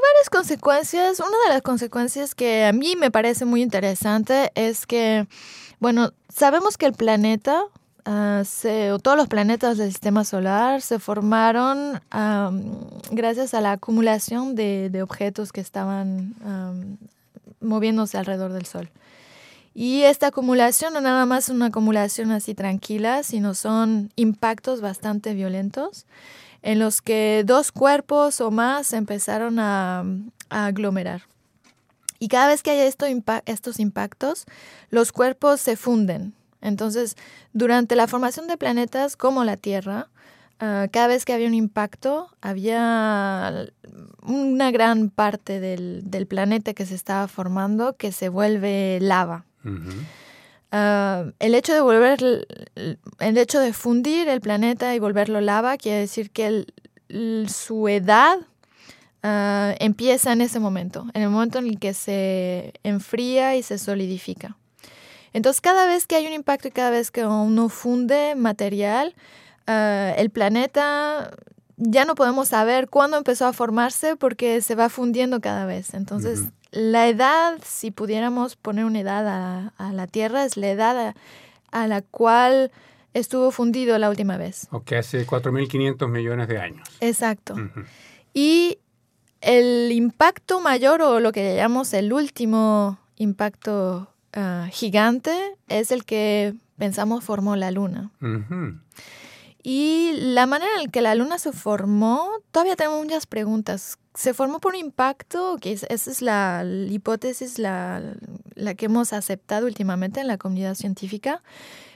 varias consecuencias. Una de las consecuencias que a mí me parece muy interesante es que, bueno, sabemos que el planeta, ah, se, o todos los planetas del sistema solar se formaron gracias a la acumulación de, de objetos que estaban moviéndose alrededor del Sol. Y esta acumulación no nada más es una acumulación así tranquila, sino son impactos bastante violentos en los que dos cuerpos o más empezaron a, aglomerar. Y cada vez que hay estos impactos, los cuerpos se funden. Entonces, durante la formación de planetas como la Tierra, ah, cada vez que había un impacto, había una gran parte del, del, planeta que se estaba formando que se vuelve lava. Ah, el hecho de volver, el hecho de fundir el planeta y volverlo lava quiere decir que su edad ah, empieza en ese momento, en el momento en el que se enfría y se solidifica. Entonces, cada vez que hay un impacto y cada vez que uno funde material, ah, el planeta ya no podemos saber cuándo empezó a formarse porque se va fundiendo cada vez. Entonces, la edad, si pudiéramos poner una edad a, la Tierra, es la edad a, la cual estuvo fundido la última vez. Ok, hace 4.500 millones de años. Exacto. Y el impacto mayor o lo que llamamos el último impacto ah, gigante es el que pensamos formó la Luna. Y la manera en que la Luna se formó, todavía tengo muchas preguntas se formó por un impacto, que esa es la, hipótesis, la, que hemos aceptado últimamente en la comunidad científica,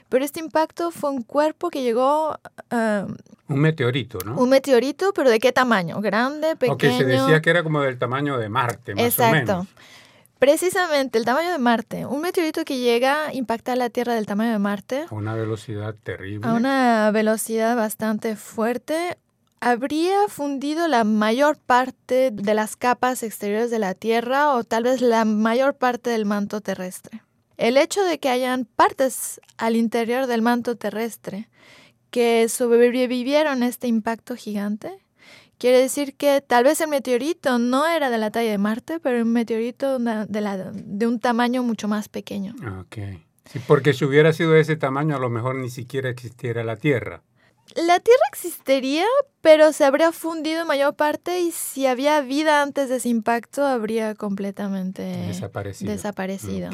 pero este impacto fue un cuerpo que llegó... Ah, un meteorito, ¿no? Un meteorito, pero ¿de qué tamaño? ¿Grande, pequeño? que se decía que era como del tamaño de Marte, más Exacto. o menos. Precisamente, el tamaño de Marte. Un meteorito que llega a impactar la Tierra del tamaño de Marte. A una velocidad terrible. A una velocidad bastante fuerte habría fundido la mayor parte de las capas exteriores de la Tierra o tal vez la mayor parte del manto terrestre. El hecho de que hayan partes al interior del manto terrestre que sobrevivieron a este impacto gigante quiere decir que tal vez el meteorito no era de la talla de Marte, pero un meteorito de, de un tamaño mucho más pequeño. Ok. Sí, porque si hubiera sido de ese tamaño, a lo mejor ni siquiera existiera la Tierra la Tierra existiría, pero se habría fundido en mayor parte y si había vida antes de ese impacto, habría completamente desaparecido.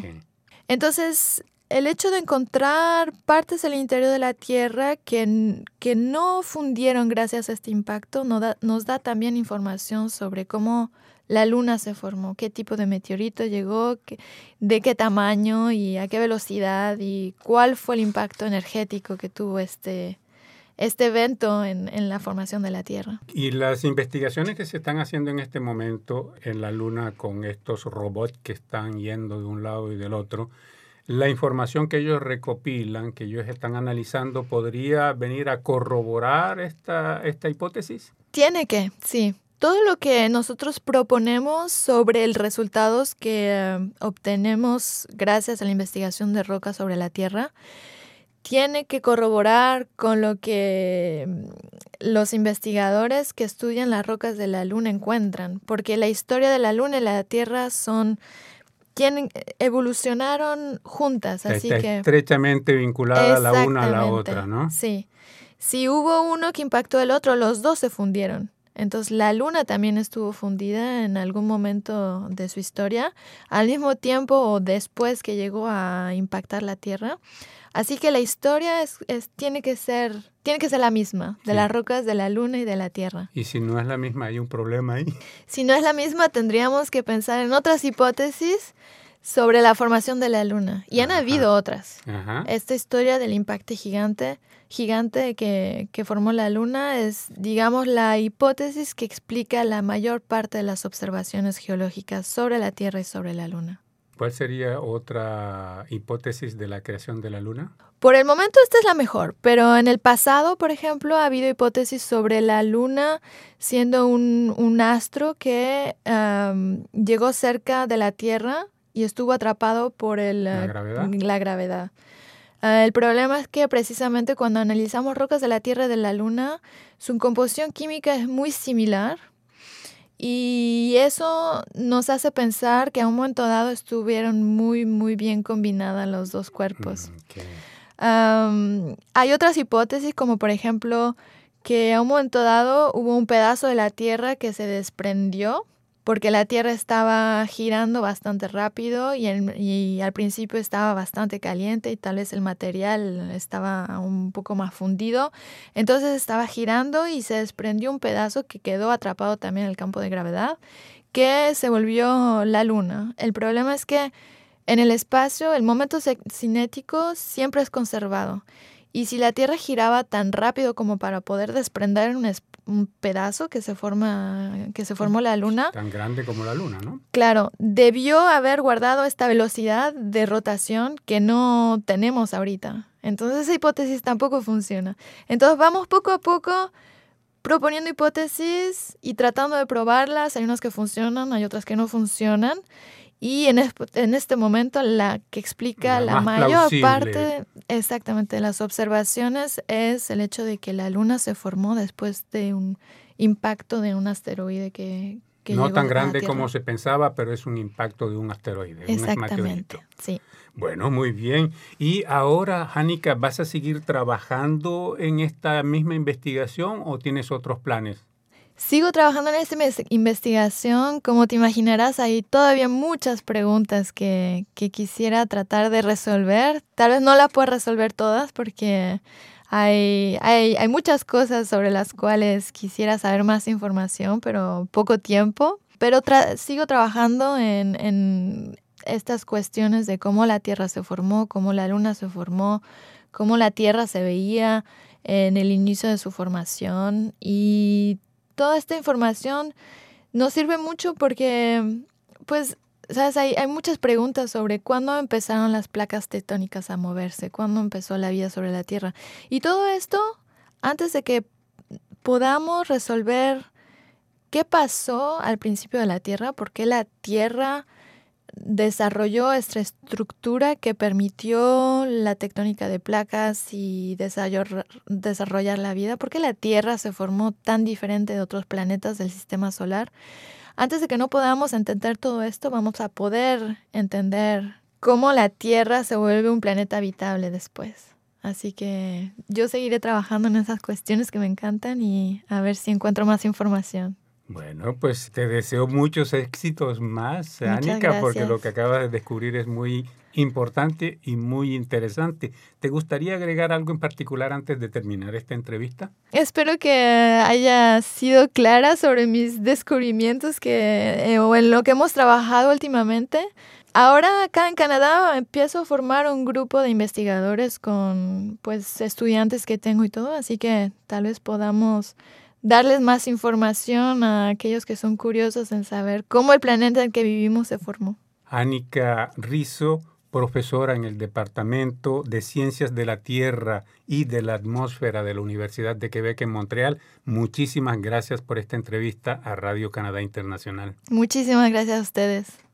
Entonces, el hecho de encontrar partes del interior de la Tierra que, que no fundieron gracias a este impacto nos da, nos da también información sobre cómo la Luna se formó, qué tipo de meteorito llegó, de qué tamaño y a qué velocidad y cuál fue el impacto energético que tuvo este, este evento en, en, la formación de la Tierra. Y las investigaciones que se están haciendo en este momento en la Luna con estos robots que están yendo de un lado y del otro, la información que ellos recopilan, que ellos están analizando, ¿podría venir a corroborar esta, esta hipótesis? Tiene que, sí. Todo lo que nosotros proponemos sobre los resultados que eh, obtenemos gracias a la investigación de rocas sobre la Tierra, tiene que corroborar con lo que mm, los investigadores que estudian las rocas de la Luna encuentran, porque la historia de la Luna y la Tierra son tienen, evolucionaron juntas, así Está que estrechamente vinculada la una a la otra, ¿no? Sí. Si hubo uno que impactó el otro, los dos se fundieron. Entonces la luna también estuvo fundida en algún momento de su historia, al mismo tiempo o después que llegó a impactar la Tierra. Así que la historia es, tiene, que ser, tiene que ser la misma, de las rocas de la luna y de la tierra. Y si no es la misma, hay un problema ahí. Si no es la misma, tendríamos que pensar en otras hipótesis sobre la formación de la luna. Y han habido otras. Esta historia del impacto gigante, gigante que, que formó la luna es, digamos, la hipótesis que explica la mayor parte de las observaciones geológicas sobre la Tierra y sobre la luna. ¿Cuál sería otra hipótesis de la creación de la Luna? Por el momento esta es la mejor, pero en el pasado, por ejemplo, ha habido hipótesis sobre la Luna siendo un, astro que llegó cerca de la Tierra y estuvo atrapado por el, la gravedad. La gravedad. Ah, el problema es que precisamente cuando analizamos rocas de la Tierra y de la Luna, su composición química es muy similar Y eso nos hace pensar que a un momento dado estuvieron muy, muy bien combinadas los dos cuerpos. Mm, hay otras hipótesis, como por ejemplo que a un momento dado hubo un pedazo de la Tierra que se desprendió porque la Tierra estaba girando bastante rápido y, al principio estaba bastante caliente y tal vez el material estaba un poco más fundido. Entonces estaba girando y se desprendió un pedazo que quedó atrapado también en el campo de gravedad, que se volvió la Luna. El problema es que en el espacio el momento cinético siempre es conservado. Y si la Tierra giraba tan rápido como para poder desprender un, un pedazo que se forma, que se formó la luna. Tan grande como la luna, ¿no? Claro, debió haber guardado esta velocidad de rotación que no tenemos ahorita. Entonces esa hipótesis tampoco funciona. Entonces vamos poco a poco proponiendo hipótesis y tratando de probarlas. Hay unas que funcionan, hay otras que no funcionan. Y en, en este momento la que explica la, mayor parte exactamente de las observaciones es el hecho de que la luna se formó después de un impacto de un asteroide que... que no tan grande como se pensaba, pero es un impacto de un asteroide. Exactamente, sí. Bueno, muy bien. Y ahora, Hanika, ¿vas a seguir trabajando en esta misma investigación o tienes otros planes? Sigo trabajando en esta investigación. Como te imaginarás, hay todavía muchas preguntas que, quisiera tratar de resolver. Tal vez no las pueda resolver todas porque hay, hay, hay muchas cosas sobre las cuales quisiera saber más información, pero poco tiempo. Pero sigo trabajando en, en estas cuestiones de cómo la Tierra se formó, cómo la Luna se formó, cómo la Tierra se veía en el inicio de su formación y toda esta información nos sirve mucho porque, pues, ¿sabes? Hay, hay muchas preguntas sobre cuándo empezaron las placas tectónicas a moverse, cuándo empezó la vida sobre la Tierra. Y todo esto, antes de que podamos resolver qué pasó al principio de la Tierra, por qué la Tierra desarrolló esta estructura que permitió la tectónica de placas y desarrollar la vida. ¿Por qué la Tierra se formó tan diferente de otros planetas del sistema solar? Antes de que no podamos entender todo esto, vamos a poder entender cómo la Tierra se vuelve un planeta habitable después. Así que yo seguiré trabajando en esas cuestiones que me encantan y a ver si encuentro más información. Bueno, pues te deseo muchos éxitos más, Anika, porque lo que acabas de descubrir es muy importante y muy interesante. ¿Te gustaría agregar algo en particular antes de terminar esta entrevista? Espero que haya sido clara sobre mis descubrimientos que, eh, o en lo que hemos trabajado últimamente. Ahora acá en Canadá empiezo a formar un grupo de investigadores con pues estudiantes que tengo y todo, así que tal vez podamos darles más información a aquellos que son curiosos en saber cómo el planeta en el que vivimos se formó. Anika Rizzo, profesora en el Departamento de Ciencias de la Tierra y de la Atmósfera de la Universidad de Quebec en Montreal, muchísimas gracias por esta entrevista a Radio Canadá Internacional. Muchísimas gracias a ustedes.